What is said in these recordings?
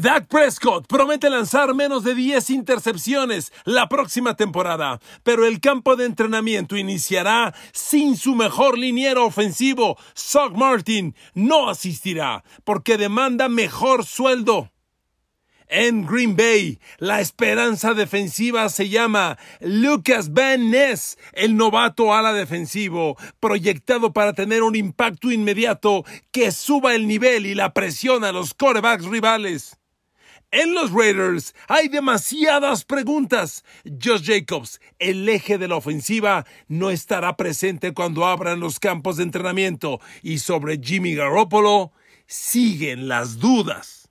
Dak Prescott promete lanzar menos de 10 intercepciones la próxima temporada, pero el campo de entrenamiento iniciará sin su mejor liniero ofensivo. Zach Martin no asistirá porque demanda mejor sueldo. En Green Bay, la esperanza defensiva se llama Lucas Van Ness, el novato ala defensivo, proyectado para tener un impacto inmediato que suba el nivel y la presión a los corebacks rivales. En los Raiders hay demasiadas preguntas. Josh Jacobs, el eje de la ofensiva, no estará presente cuando abran los campos de entrenamiento. Y sobre Jimmy Garoppolo, siguen las dudas.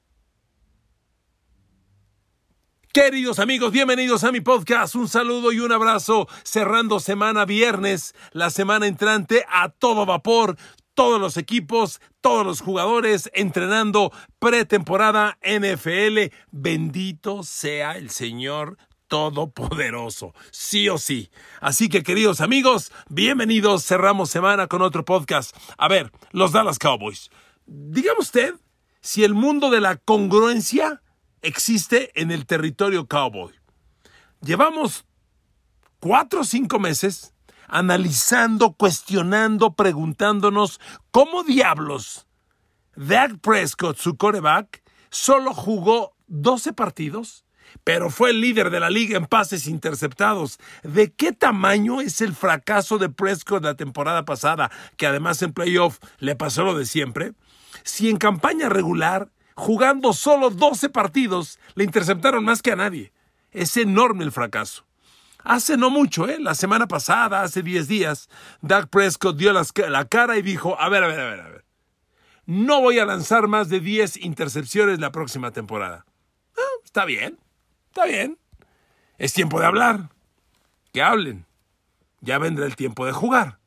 Queridos amigos, bienvenidos a mi podcast. Un saludo y un abrazo cerrando semana viernes, la semana entrante a todo vapor todos los equipos, todos los jugadores entrenando pretemporada NFL. Bendito sea el Señor Todopoderoso, sí o sí. Así que queridos amigos, bienvenidos. Cerramos semana con otro podcast. A ver, los Dallas Cowboys. Dígame usted si el mundo de la congruencia existe en el territorio cowboy. Llevamos cuatro o cinco meses analizando, cuestionando, preguntándonos cómo diablos Dak Prescott, su coreback, solo jugó 12 partidos, pero fue el líder de la liga en pases interceptados. ¿De qué tamaño es el fracaso de Prescott la temporada pasada, que además en playoff le pasó lo de siempre? Si en campaña regular, jugando solo 12 partidos, le interceptaron más que a nadie. Es enorme el fracaso. Hace no mucho, ¿eh? la semana pasada, hace 10 días, Doug Prescott dio la cara y dijo, a ver, a ver, a ver, a ver, no voy a lanzar más de 10 intercepciones la próxima temporada. Está bien, está bien. Es tiempo de hablar. Que hablen. Ya vendrá el tiempo de jugar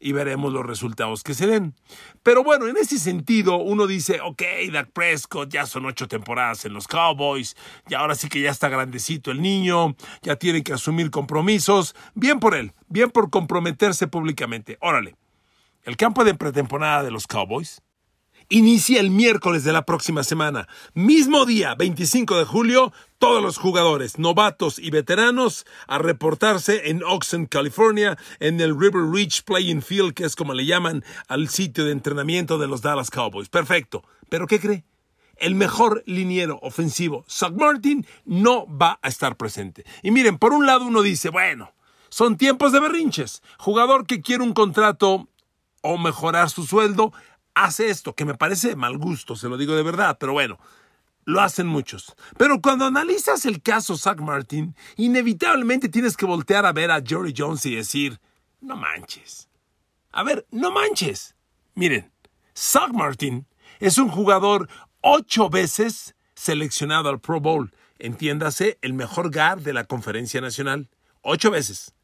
y veremos los resultados que se den. Pero bueno, en ese sentido, uno dice, ok, Dak Prescott, ya son ocho temporadas en los Cowboys, y ahora sí que ya está grandecito el niño, ya tiene que asumir compromisos. Bien por él, bien por comprometerse públicamente. Órale, el campo de pretemporada de los Cowboys inicia el miércoles de la próxima semana. Mismo día, 25 de julio, todos los jugadores, novatos y veteranos, a reportarse en Oxen, California, en el River Ridge Playing Field, que es como le llaman al sitio de entrenamiento de los Dallas Cowboys. Perfecto. ¿Pero qué cree? El mejor liniero ofensivo, Zach Martin, no va a estar presente. Y miren, por un lado uno dice, bueno, son tiempos de berrinches. Jugador que quiere un contrato o mejorar su sueldo, hace esto, que me parece de mal gusto, se lo digo de verdad, pero bueno, lo hacen muchos. Pero cuando analizas el caso Zach Martin, inevitablemente tienes que voltear a ver a Jerry Jones y decir, no manches. A ver, no manches. Miren, Zach Martin es un jugador ocho veces seleccionado al Pro Bowl. Entiéndase, el mejor GAR de la Conferencia Nacional. Ocho veces.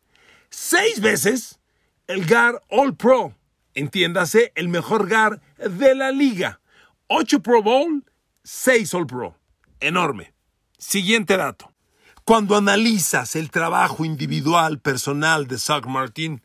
Seis veces el GAR All Pro entiéndase, el mejor GAR de la liga. 8 Pro Bowl, 6 All Pro. Enorme. Siguiente dato. Cuando analizas el trabajo individual personal de Zach Martin,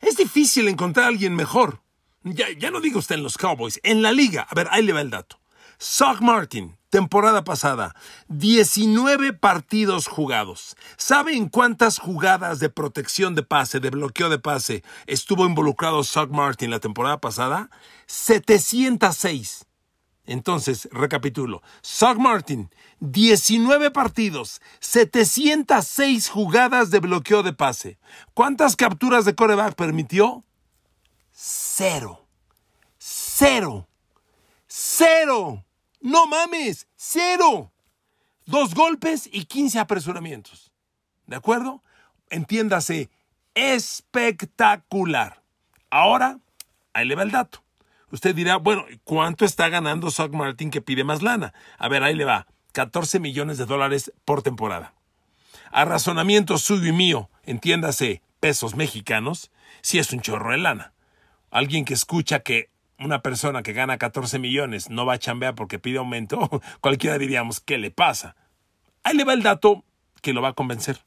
es difícil encontrar a alguien mejor. Ya, ya no digo usted en los Cowboys, en la liga. A ver, ahí le va el dato. Zach Martin, temporada pasada, 19 partidos jugados. ¿Sabe en cuántas jugadas de protección de pase, de bloqueo de pase, estuvo involucrado Zach Martin la temporada pasada? 706. Entonces, recapitulo. Zach Martin, 19 partidos, 706 jugadas de bloqueo de pase. ¿Cuántas capturas de coreback permitió? Cero. Cero. Cero. No mames, cero. Dos golpes y 15 apresuramientos. ¿De acuerdo? Entiéndase, espectacular. Ahora, ahí le va el dato. Usted dirá, bueno, ¿cuánto está ganando Zach Martin que pide más lana? A ver, ahí le va. 14 millones de dólares por temporada. A razonamiento suyo y mío, entiéndase, pesos mexicanos, si es un chorro de lana. Alguien que escucha que una persona que gana 14 millones no va a chambear porque pide aumento, cualquiera diríamos, ¿qué le pasa? Ahí le va el dato que lo va a convencer.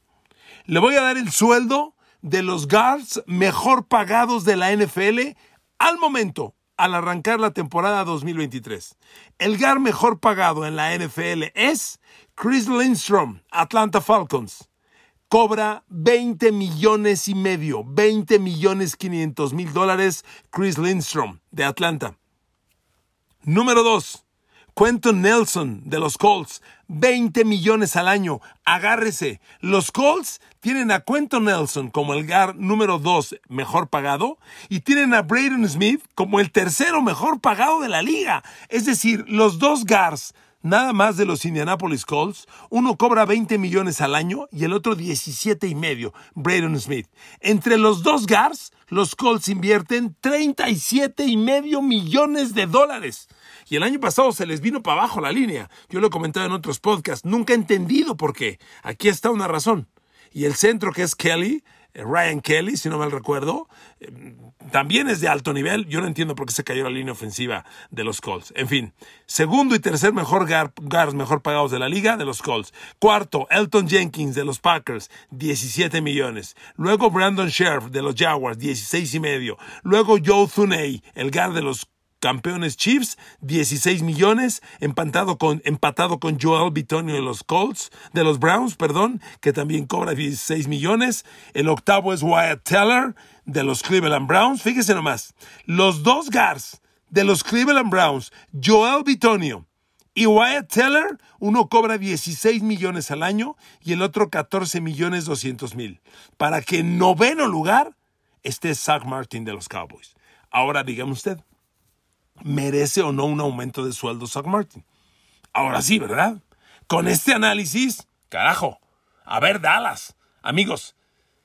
Le voy a dar el sueldo de los guards mejor pagados de la NFL al momento, al arrancar la temporada 2023. El GAR mejor pagado en la NFL es Chris Lindstrom, Atlanta Falcons. Cobra 20 millones y medio, 20 millones 500 mil dólares Chris Lindstrom de Atlanta. Número 2. Quentin Nelson de los Colts, 20 millones al año. Agárrese. Los Colts tienen a Quentin Nelson como el GAR número 2 mejor pagado y tienen a Braden Smith como el tercero mejor pagado de la liga. Es decir, los dos GARs nada más de los Indianapolis Colts, uno cobra 20 millones al año y el otro 17 y medio, Braden Smith. Entre los dos GARs, los Colts invierten 37 y medio millones de dólares. Y el año pasado se les vino para abajo la línea. Yo lo he comentado en otros podcasts. Nunca he entendido por qué. Aquí está una razón. Y el centro que es Kelly, Ryan Kelly, si no mal recuerdo, eh, también es de alto nivel. Yo no entiendo por qué se cayó la línea ofensiva de los Colts. En fin, segundo y tercer mejor guards mejor pagados de la liga de los Colts. Cuarto, Elton Jenkins de los Packers, 17 millones. Luego Brandon Sheriff de los Jaguars, 16 y medio. Luego Joe Thuney, el guard de los campeones Chiefs, 16 millones, empatado con, empatado con Joel Bitonio de los Colts, de los Browns, perdón, que también cobra 16 millones. El octavo es Wyatt Teller de los Cleveland Browns. Fíjese nomás, los dos guards de los Cleveland Browns, Joel Bitonio y Wyatt Teller, uno cobra 16 millones al año y el otro 14 millones 200 mil. Para que en noveno lugar esté Zach Martin de los Cowboys. Ahora dígame usted merece o no un aumento de sueldo Zach Martin. Ahora sí, ¿verdad? Con este análisis, carajo, a ver Dallas, amigos,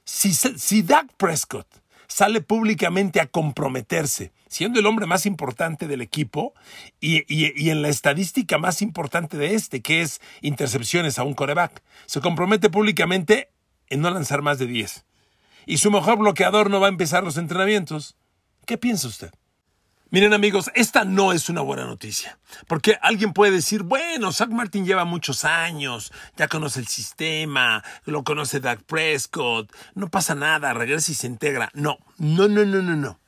si, si Dak Prescott sale públicamente a comprometerse, siendo el hombre más importante del equipo y, y, en la estadística más importante de este, que es intercepciones a un coreback, se compromete públicamente en no lanzar más de 10. Y su mejor bloqueador no va a empezar los entrenamientos. ¿Qué piensa usted? Miren amigos, esta no es una buena noticia, porque alguien puede decir, bueno, Zach Martin lleva muchos años, ya conoce el sistema, lo conoce Doug Prescott, no pasa nada, regresa y se integra. No, no, no, no, no, no.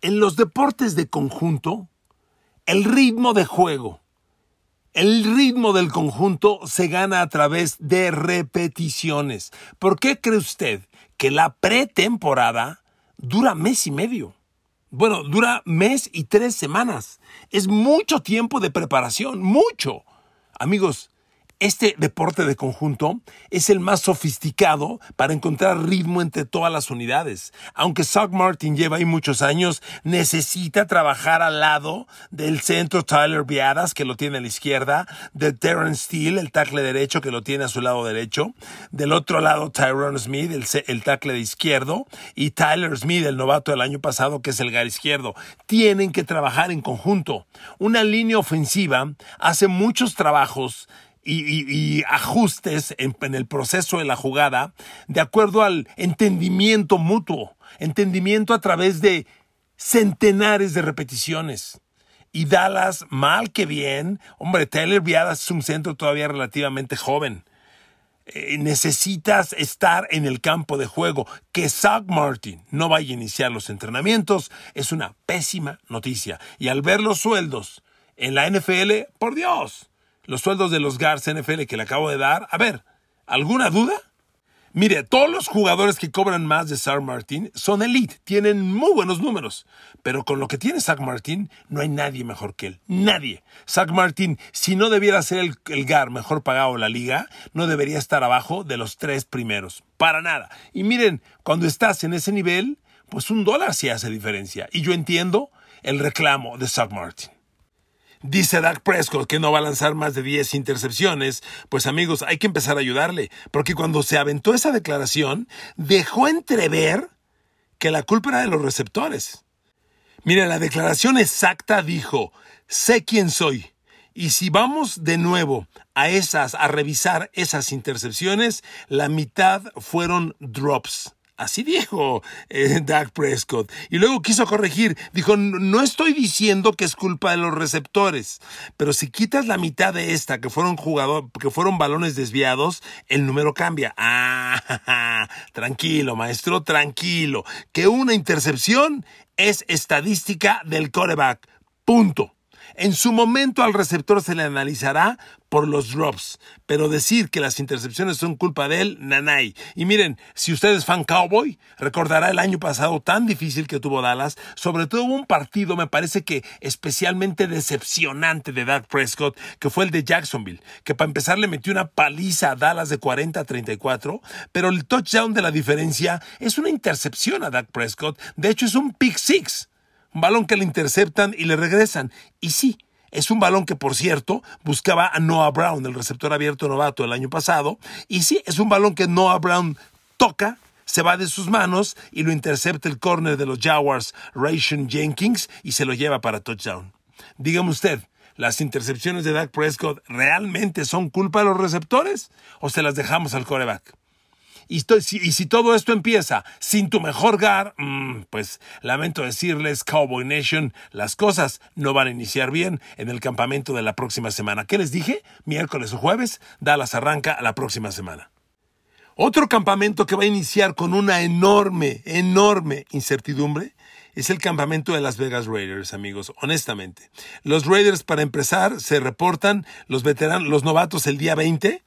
En los deportes de conjunto, el ritmo de juego, el ritmo del conjunto se gana a través de repeticiones. ¿Por qué cree usted que la pretemporada dura mes y medio? Bueno, dura mes y tres semanas. Es mucho tiempo de preparación, mucho. Amigos, este deporte de conjunto es el más sofisticado para encontrar ritmo entre todas las unidades. Aunque Zach Martin lleva ahí muchos años, necesita trabajar al lado del centro Tyler Viadas, que lo tiene a la izquierda, de Terrence Steele, el tackle derecho, que lo tiene a su lado derecho, del otro lado Tyrone Smith, el, el tackle de izquierdo, y Tyler Smith, el novato del año pasado, que es el gar izquierdo. Tienen que trabajar en conjunto. Una línea ofensiva hace muchos trabajos y, ajustes en, en, el proceso de la jugada de acuerdo al entendimiento mutuo, entendimiento a través de centenares de repeticiones. Y Dallas, mal que bien, hombre, Taylor Viadas es un centro todavía relativamente joven. Eh, necesitas estar en el campo de juego. Que Zach Martin no vaya a iniciar los entrenamientos es una pésima noticia. Y al ver los sueldos en la NFL, por Dios, los sueldos de los Guards NFL que le acabo de dar. A ver, ¿alguna duda? Mire, todos los jugadores que cobran más de Zach Martin son elite, tienen muy buenos números, pero con lo que tiene Zach Martin no hay nadie mejor que él, nadie. Zach Martin, si no debiera ser el, GAR mejor pagado de la liga, no debería estar abajo de los tres primeros, para nada. Y miren, cuando estás en ese nivel, pues un dólar sí hace diferencia. Y yo entiendo el reclamo de Zach Martin. Dice Dak Prescott que no va a lanzar más de 10 intercepciones. Pues amigos, hay que empezar a ayudarle, porque cuando se aventó esa declaración, dejó entrever que la culpa era de los receptores. Mira, la declaración exacta dijo, sé quién soy. Y si vamos de nuevo a esas, a revisar esas intercepciones, la mitad fueron drops. Así dijo eh, Doug Prescott. Y luego quiso corregir. Dijo, no estoy diciendo que es culpa de los receptores, pero si quitas la mitad de esta, que fueron jugador, que fueron balones desviados, el número cambia. Ah, tranquilo, maestro, tranquilo. Que una intercepción es estadística del coreback. Punto. En su momento al receptor se le analizará por los drops, pero decir que las intercepciones son culpa de él, nanay. Y miren, si usted es fan cowboy, recordará el año pasado tan difícil que tuvo Dallas, sobre todo un partido, me parece que especialmente decepcionante de Dak Prescott, que fue el de Jacksonville, que para empezar le metió una paliza a Dallas de 40 a 34, pero el touchdown de la diferencia es una intercepción a Dak Prescott, de hecho es un pick six un balón que le interceptan y le regresan. Y sí, es un balón que, por cierto, buscaba a Noah Brown, el receptor abierto novato el año pasado. Y sí, es un balón que Noah Brown toca, se va de sus manos y lo intercepta el corner de los Jaguars, Ration Jenkins, y se lo lleva para touchdown. Dígame usted, ¿las intercepciones de Dak Prescott realmente son culpa de los receptores o se las dejamos al coreback? Y, si todo esto empieza sin tu mejor GAR, mm, pues lamento decirles, Cowboy Nation, las cosas no van a iniciar bien en el campamento de la próxima semana. ¿Qué les dije? Miércoles o jueves, Dallas arranca la próxima semana. Otro campamento que va a iniciar con una enorme, enorme incertidumbre es el campamento de Las Vegas Raiders, amigos, honestamente. Los Raiders, para empezar, se reportan los veteranos, los novatos el día 20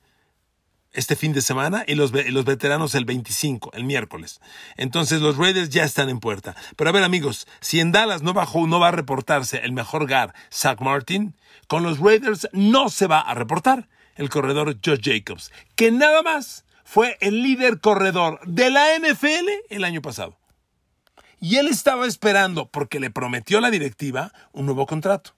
este fin de semana y los, los, veteranos el 25, el miércoles. Entonces los Raiders ya están en puerta. Pero a ver amigos, si en Dallas no, bajó, no va a reportarse el mejor GAR, Zach Martin, con los Raiders no se va a reportar el corredor Josh Jacobs, que nada más fue el líder corredor de la NFL el año pasado. Y él estaba esperando, porque le prometió la directiva, un nuevo contrato.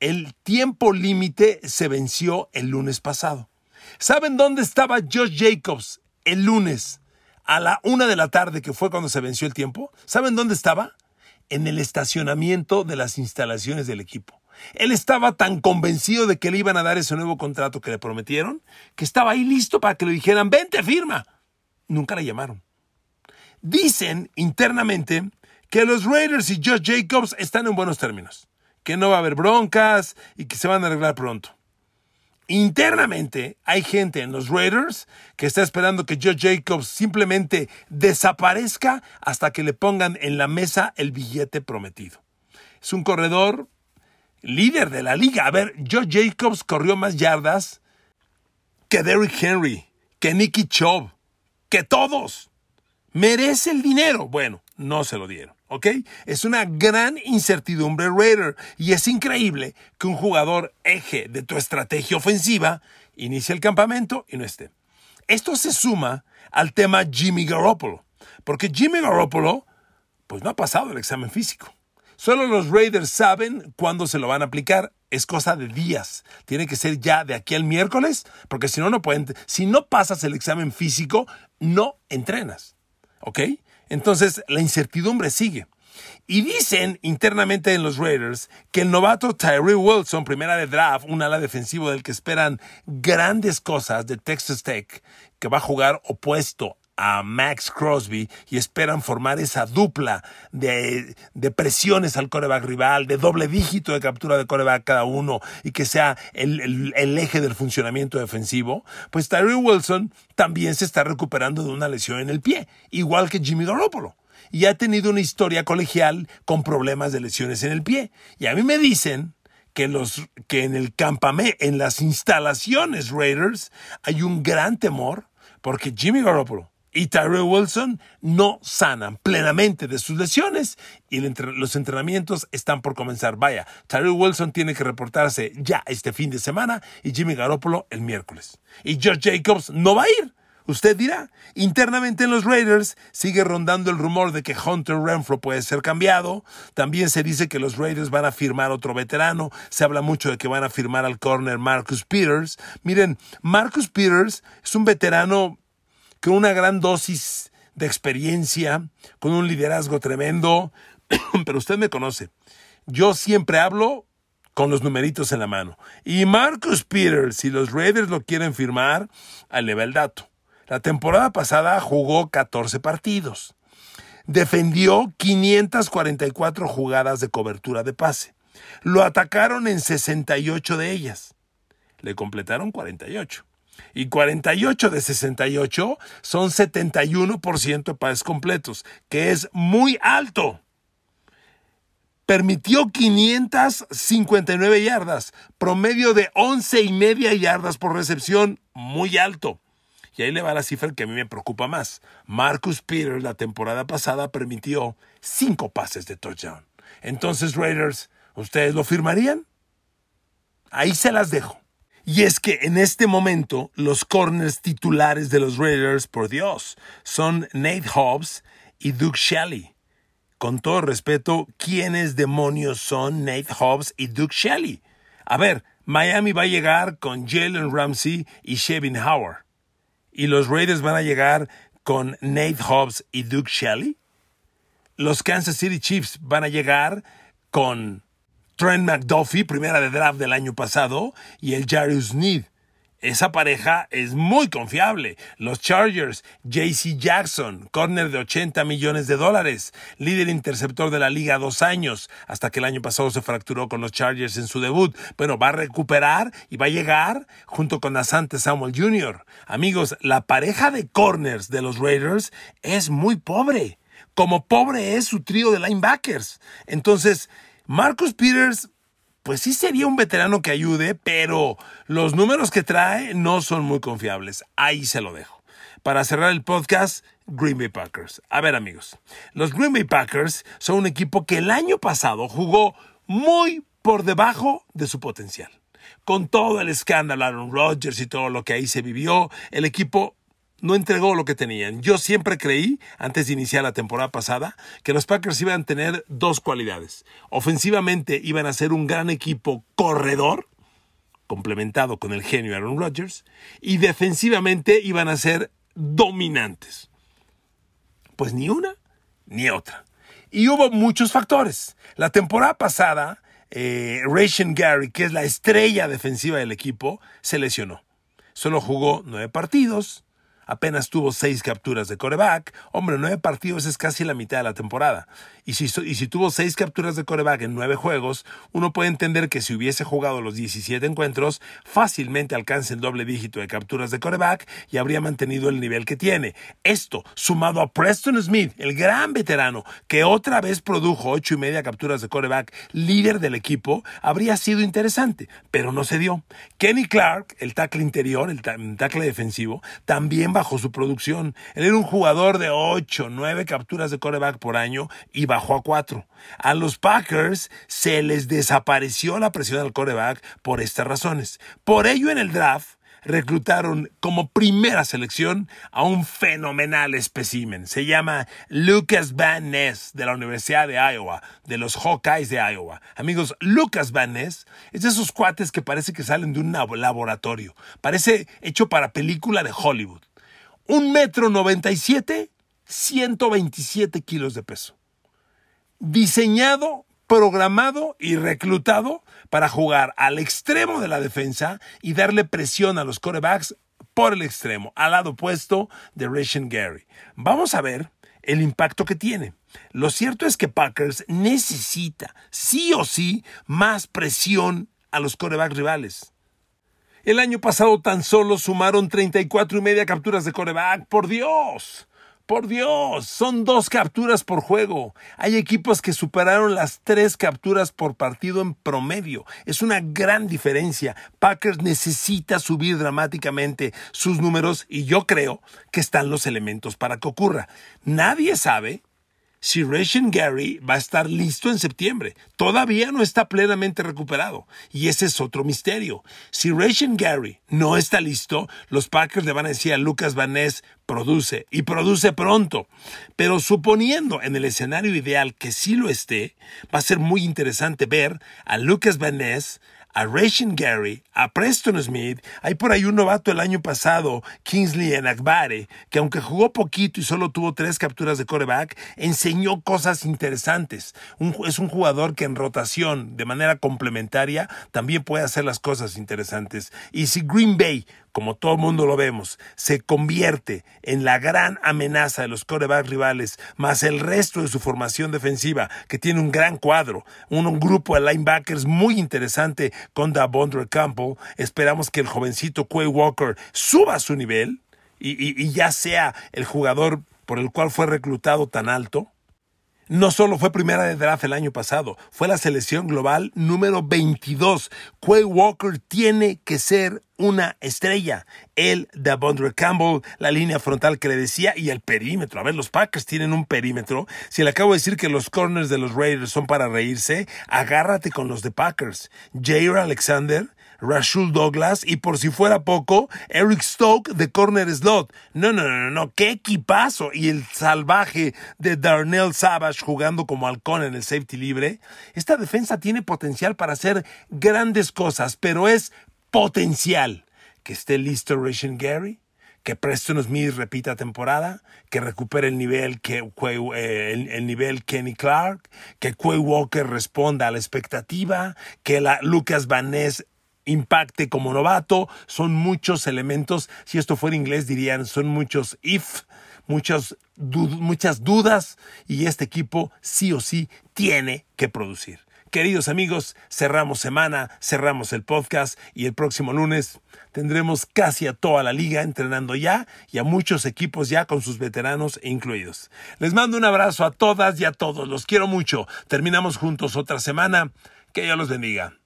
El tiempo límite se venció el lunes pasado. ¿Saben dónde estaba Josh Jacobs el lunes a la una de la tarde, que fue cuando se venció el tiempo? ¿Saben dónde estaba? En el estacionamiento de las instalaciones del equipo. Él estaba tan convencido de que le iban a dar ese nuevo contrato que le prometieron, que estaba ahí listo para que le dijeran, vente, firma. Nunca le llamaron. Dicen internamente que los Raiders y Josh Jacobs están en buenos términos, que no va a haber broncas y que se van a arreglar pronto. Internamente hay gente en los Raiders que está esperando que Joe Jacobs simplemente desaparezca hasta que le pongan en la mesa el billete prometido. Es un corredor líder de la liga. A ver, Joe Jacobs corrió más yardas que Derrick Henry, que Nicky Chubb, que todos. Merece el dinero. Bueno, no se lo dieron. ¿Ok? Es una gran incertidumbre Raider y es increíble que un jugador eje de tu estrategia ofensiva inicie el campamento y no esté. Esto se suma al tema Jimmy Garoppolo, porque Jimmy Garoppolo pues no ha pasado el examen físico. Solo los Raiders saben cuándo se lo van a aplicar. Es cosa de días. Tiene que ser ya de aquí al miércoles, porque si no, no pueden. Si no pasas el examen físico, no entrenas. ¿Ok? Entonces, la incertidumbre sigue. Y dicen internamente en los Raiders que el novato Tyree Wilson, primera de draft, un ala defensivo del que esperan grandes cosas de Texas Tech, que va a jugar opuesto a Max Crosby y esperan formar esa dupla de, presiones al coreback rival, de doble dígito de captura de coreback cada uno y que sea el, eje del funcionamiento defensivo, pues Tyree Wilson también se está recuperando de una lesión en el pie, igual que Jimmy Garoppolo y ha tenido una historia colegial con problemas de lesiones en el pie. Y a mí me dicen que, los, que en el campamento, en las instalaciones Raiders, hay un gran temor porque Jimmy Garoppolo y Tyrell Wilson no sanan plenamente de sus lesiones y los entrenamientos están por comenzar. Vaya, Tyrell Wilson tiene que reportarse ya este fin de semana y Jimmy Garoppolo el miércoles. Y George Jacobs no va a ir. Usted dirá, internamente en los Raiders sigue rondando el rumor de que Hunter Renfro puede ser cambiado. También se dice que los Raiders van a firmar otro veterano. Se habla mucho de que van a firmar al corner Marcus Peters. Miren, Marcus Peters es un veterano con una gran dosis de experiencia, con un liderazgo tremendo, pero usted me conoce. Yo siempre hablo con los numeritos en la mano. Y Marcus Peters, si los Raiders lo quieren firmar, eleva el dato. La temporada pasada jugó 14 partidos. Defendió 544 jugadas de cobertura de pase. Lo atacaron en 68 de ellas. Le completaron 48. Y 48 de 68 son 71% de pases completos, que es muy alto. permitió 559 yardas, promedio de 11 y media yardas por recepción, muy alto. Y ahí le va la cifra que a mí me preocupa más. Marcus Peters la temporada pasada permitió 5 pases de touchdown. Entonces, Raiders, ¿ustedes lo firmarían? Ahí se las dejo. Y es que en este momento los corners titulares de los Raiders, por Dios, son Nate Hobbs y Duke Shelley. Con todo respeto, ¿quiénes demonios son Nate Hobbs y Duke Shelley? A ver, Miami va a llegar con Jalen Ramsey y Shevin Howard. ¿Y los Raiders van a llegar con Nate Hobbs y Duke Shelley? Los Kansas City Chiefs van a llegar con Trent McDuffie, primera de draft del año pasado, y el Jarius Need. Esa pareja es muy confiable. Los Chargers, JC Jackson, corner de 80 millones de dólares, líder interceptor de la liga dos años, hasta que el año pasado se fracturó con los Chargers en su debut. Bueno, va a recuperar y va a llegar junto con Asante Samuel Jr. Amigos, la pareja de corners de los Raiders es muy pobre. Como pobre es su trío de linebackers. Entonces, Marcus Peters, pues sí sería un veterano que ayude, pero los números que trae no son muy confiables. Ahí se lo dejo. Para cerrar el podcast, Green Bay Packers. A ver amigos, los Green Bay Packers son un equipo que el año pasado jugó muy por debajo de su potencial. Con todo el escándalo Aaron Rodgers y todo lo que ahí se vivió, el equipo no entregó lo que tenían. Yo siempre creí, antes de iniciar la temporada pasada, que los Packers iban a tener dos cualidades. Ofensivamente iban a ser un gran equipo corredor, complementado con el genio Aaron Rodgers, y defensivamente iban a ser dominantes. Pues ni una ni otra. Y hubo muchos factores. La temporada pasada, eh, Gary, que es la estrella defensiva del equipo, se lesionó. Solo jugó nueve partidos, apenas tuvo seis capturas de coreback. Hombre, nueve partidos es casi la mitad de la temporada. Y si, y si tuvo seis capturas de coreback en nueve juegos, uno puede entender que si hubiese jugado los 17 encuentros, fácilmente alcanza el doble dígito de capturas de coreback y habría mantenido el nivel que tiene. Esto, sumado a Preston Smith, el gran veterano, que otra vez produjo ocho y media capturas de coreback, líder del equipo, habría sido interesante, pero no se dio. Kenny Clark, el tackle interior, el tackle defensivo, también bajó su producción. Él era un jugador de 8, 9 capturas de coreback por año y bajó a 4. A los Packers se les desapareció la presión al coreback por estas razones. Por ello en el draft reclutaron como primera selección a un fenomenal espécimen. Se llama Lucas Van Ness de la Universidad de Iowa, de los Hawkeyes de Iowa. Amigos, Lucas Van Ness es de esos cuates que parece que salen de un laboratorio. Parece hecho para película de Hollywood. Un metro noventa y siete, 127 kilos de peso. Diseñado, programado y reclutado para jugar al extremo de la defensa y darle presión a los corebacks por el extremo, al lado opuesto de Ration Gary. Vamos a ver el impacto que tiene. Lo cierto es que Packers necesita, sí o sí, más presión a los corebacks rivales. El año pasado tan solo sumaron 34 y media capturas de coreback. ¡Por Dios! Por Dios, son dos capturas por juego. Hay equipos que superaron las tres capturas por partido en promedio. Es una gran diferencia. Packers necesita subir dramáticamente sus números y yo creo que están los elementos para que ocurra. Nadie sabe si Ration Gary va a estar listo en septiembre. Todavía no está plenamente recuperado. Y ese es otro misterio. Si Ration Gary no está listo, los Packers le van a decir a Lucas Van Ness, produce y produce pronto. Pero suponiendo en el escenario ideal que sí lo esté, va a ser muy interesante ver a Lucas Van Ness a Rachel Gary, a Preston Smith, hay por ahí un novato el año pasado, Kingsley Enagbare, que aunque jugó poquito y solo tuvo tres capturas de coreback, enseñó cosas interesantes. es un jugador que en rotación, de manera complementaria, también puede hacer las cosas interesantes. Y si Green Bay como todo mundo lo vemos, se convierte en la gran amenaza de los corebacks rivales, más el resto de su formación defensiva, que tiene un gran cuadro, un, grupo de linebackers muy interesante con Davondre Campbell. Esperamos que el jovencito Quay Walker suba su nivel y ya sea el jugador por el cual fue reclutado tan alto. No solo fue primera de draft el año pasado, fue la selección global número 22. Quay Walker tiene que ser una estrella. El de Bondre Campbell, la línea frontal que le decía y el perímetro. A ver, los Packers tienen un perímetro. Si le acabo de decir que los corners de los Raiders son para reírse, agárrate con los de Packers. Jair Alexander, Rashul Douglas y por si fuera poco, Eric Stoke de corner slot. No, no, no, no, qué equipazo. Y el salvaje de Darnell Savage jugando como halcón en el safety libre. Esta defensa tiene potencial para hacer grandes cosas, pero es potencial. Que esté listo Ration Gary, que Preston Smith repita temporada, que recupere el nivel, que, eh, el, nivel Kenny Clark, que Quay Walker responda a la expectativa, que la Lucas Van impacte como novato. Son muchos elementos. Si esto fuera inglés dirían son muchos if, muchas, muchas dudas y este equipo sí o sí tiene que producir. Queridos amigos, cerramos semana, cerramos el podcast y el próximo lunes tendremos casi a toda la liga entrenando ya y a muchos equipos ya con sus veteranos incluidos. Les mando un abrazo a todas y a todos, los quiero mucho. Terminamos juntos otra semana. Que Dios los bendiga.